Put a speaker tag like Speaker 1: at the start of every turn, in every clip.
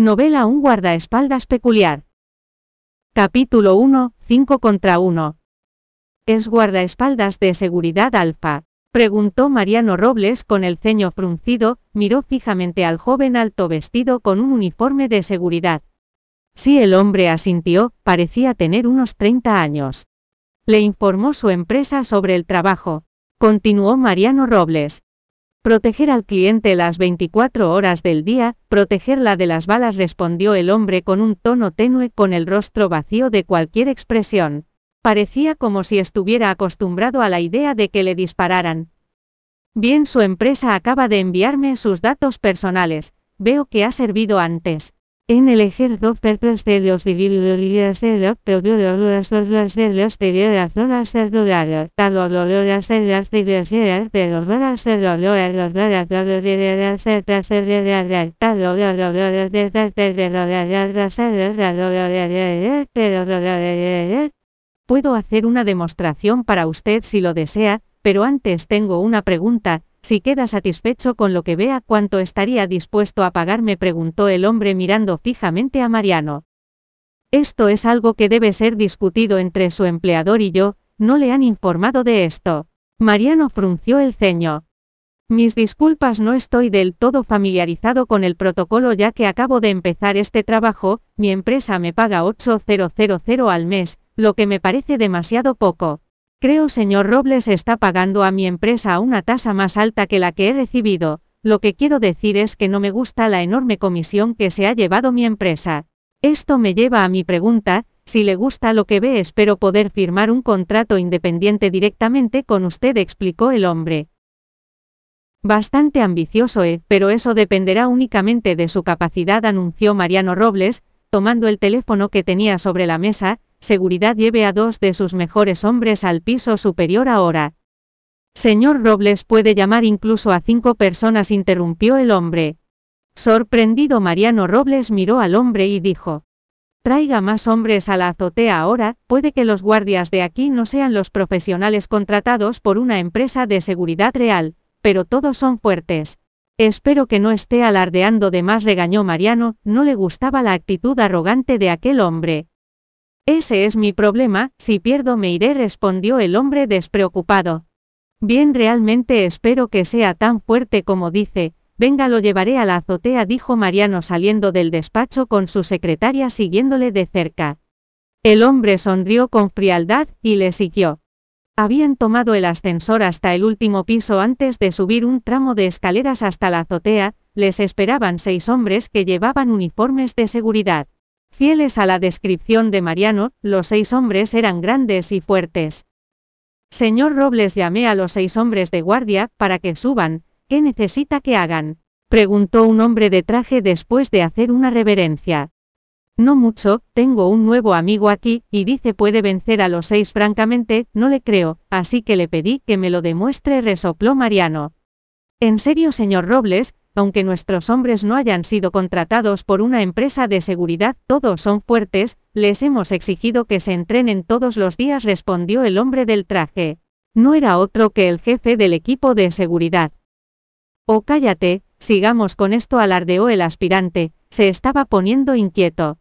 Speaker 1: Novela Un guardaespaldas peculiar. Capítulo 1, 5 contra 1. ¿Es guardaespaldas de seguridad alfa? Preguntó Mariano Robles con el ceño fruncido, miró fijamente al joven alto vestido con un uniforme de seguridad. Sí, el hombre asintió, parecía tener unos 30 años. Le informó su empresa sobre el trabajo. Continuó Mariano Robles. Proteger al cliente las 24 horas del día, protegerla de las balas, respondió el hombre con un tono tenue con el rostro vacío de cualquier expresión. Parecía como si estuviera acostumbrado a la idea de que le dispararan. Bien, su empresa acaba de enviarme sus datos personales. Veo que ha servido antes. En el ejército Puedo hacer una demostración para usted si lo desea, pero antes tengo una pregunta, si queda satisfecho con lo que vea, ¿cuánto estaría dispuesto a pagarme? preguntó el hombre mirando fijamente a Mariano. Esto es algo que debe ser discutido entre su empleador y yo, no le han informado de esto. Mariano frunció el ceño. Mis disculpas, no estoy del todo familiarizado con el protocolo ya que acabo de empezar este trabajo, mi empresa me paga 8.000 al mes, lo que me parece demasiado poco. Creo señor Robles está pagando a mi empresa una tasa más alta que la que he recibido, lo que quiero decir es que no me gusta la enorme comisión que se ha llevado mi empresa. Esto me lleva a mi pregunta, si le gusta lo que ve espero poder firmar un contrato independiente directamente con usted, explicó el hombre. Bastante ambicioso, eh, pero eso dependerá únicamente de su capacidad, anunció Mariano Robles, tomando el teléfono que tenía sobre la mesa, seguridad lleve a dos de sus mejores hombres al piso superior ahora. Señor Robles puede llamar incluso a cinco personas, interrumpió el hombre. Sorprendido Mariano Robles miró al hombre y dijo. Traiga más hombres a la azotea ahora, puede que los guardias de aquí no sean los profesionales contratados por una empresa de seguridad real, pero todos son fuertes. Espero que no esté alardeando de más, regañó Mariano, no le gustaba la actitud arrogante de aquel hombre. Ese es mi problema, si pierdo me iré, respondió el hombre despreocupado. Bien, realmente espero que sea tan fuerte como dice, venga lo llevaré a la azotea, dijo Mariano saliendo del despacho con su secretaria siguiéndole de cerca. El hombre sonrió con frialdad, y le siguió. Habían tomado el ascensor hasta el último piso antes de subir un tramo de escaleras hasta la azotea, les esperaban seis hombres que llevaban uniformes de seguridad. Fieles a la descripción de Mariano, los seis hombres eran grandes y fuertes. Señor Robles llamé a los seis hombres de guardia, para que suban, ¿qué necesita que hagan? preguntó un hombre de traje después de hacer una reverencia. No mucho, tengo un nuevo amigo aquí, y dice puede vencer a los seis francamente, no le creo, así que le pedí que me lo demuestre, resopló Mariano. En serio, señor Robles, aunque nuestros hombres no hayan sido contratados por una empresa de seguridad, todos son fuertes, les hemos exigido que se entrenen todos los días, respondió el hombre del traje. No era otro que el jefe del equipo de seguridad. Oh, cállate, sigamos con esto, alardeó el aspirante, se estaba poniendo inquieto.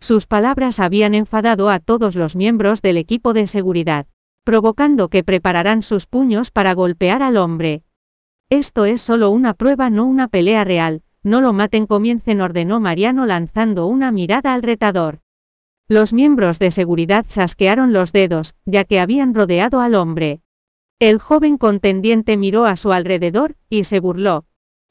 Speaker 1: Sus palabras habían enfadado a todos los miembros del equipo de seguridad, provocando que prepararan sus puños para golpear al hombre. Esto es solo una prueba, no una pelea real, no lo maten, comiencen, ordenó Mariano lanzando una mirada al retador. Los miembros de seguridad chasquearon los dedos, ya que habían rodeado al hombre. El joven contendiente miró a su alrededor, y se burló.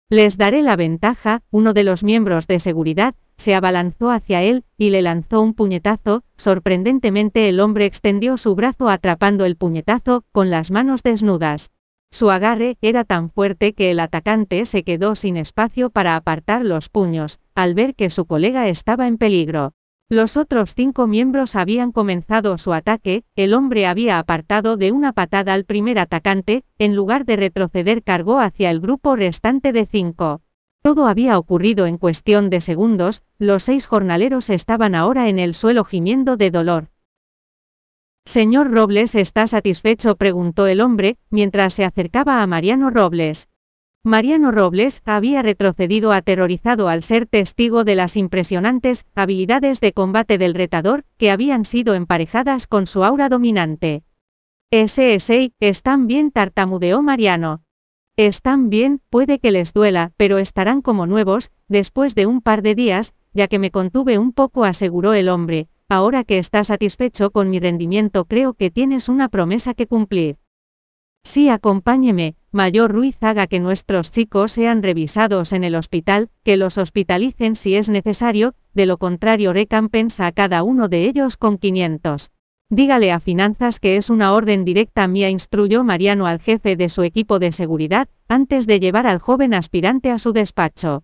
Speaker 1: Les daré la ventaja, uno de los miembros de seguridad, se abalanzó hacia él, y le lanzó un puñetazo, sorprendentemente el hombre extendió su brazo atrapando el puñetazo, con las manos desnudas. Su agarre era tan fuerte que el atacante se quedó sin espacio para apartar los puños, al ver que su colega estaba en peligro. Los otros cinco miembros habían comenzado su ataque, el hombre había apartado de una patada al primer atacante, en lugar de retroceder cargó hacia el grupo restante de cinco. Todo había ocurrido en cuestión de segundos, los seis jornaleros estaban ahora en el suelo gimiendo de dolor. Señor Robles, ¿está satisfecho? preguntó el hombre, mientras se acercaba a Mariano Robles. Mariano Robles había retrocedido aterrorizado al ser testigo de las impresionantes habilidades de combate del retador, que habían sido emparejadas con su aura dominante. Ese, están bien, tartamudeó Mariano. Están bien, puede que les duela, pero estarán como nuevos, después de un par de días, ya que me contuve un poco, aseguró el hombre. Ahora que estás satisfecho con mi rendimiento, creo que tienes una promesa que cumplir. Sí, acompáñeme, Mayor Ruiz haga que nuestros chicos sean revisados en el hospital, que los hospitalicen si es necesario, de lo contrario recompensa a cada uno de ellos con 500. Dígale a Finanzas que es una orden directa mía, instruyó Mariano al jefe de su equipo de seguridad, antes de llevar al joven aspirante a su despacho.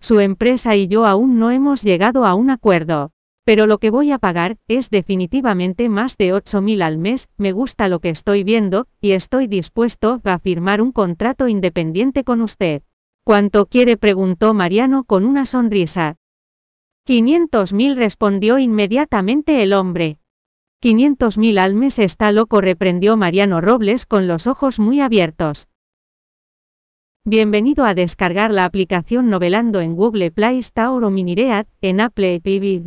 Speaker 1: Su empresa y yo aún no hemos llegado a un acuerdo. Pero lo que voy a pagar es definitivamente más de 8.000 al mes, me gusta lo que estoy viendo, y estoy dispuesto a firmar un contrato independiente con usted. ¿Cuánto quiere? preguntó Mariano con una sonrisa. 500.000 respondió inmediatamente el hombre. 500.000 al mes está loco, reprendió Mariano Robles con los ojos muy abiertos. Bienvenido a descargar la aplicación Novelando en Google Play Store o Miniread, en Apple TV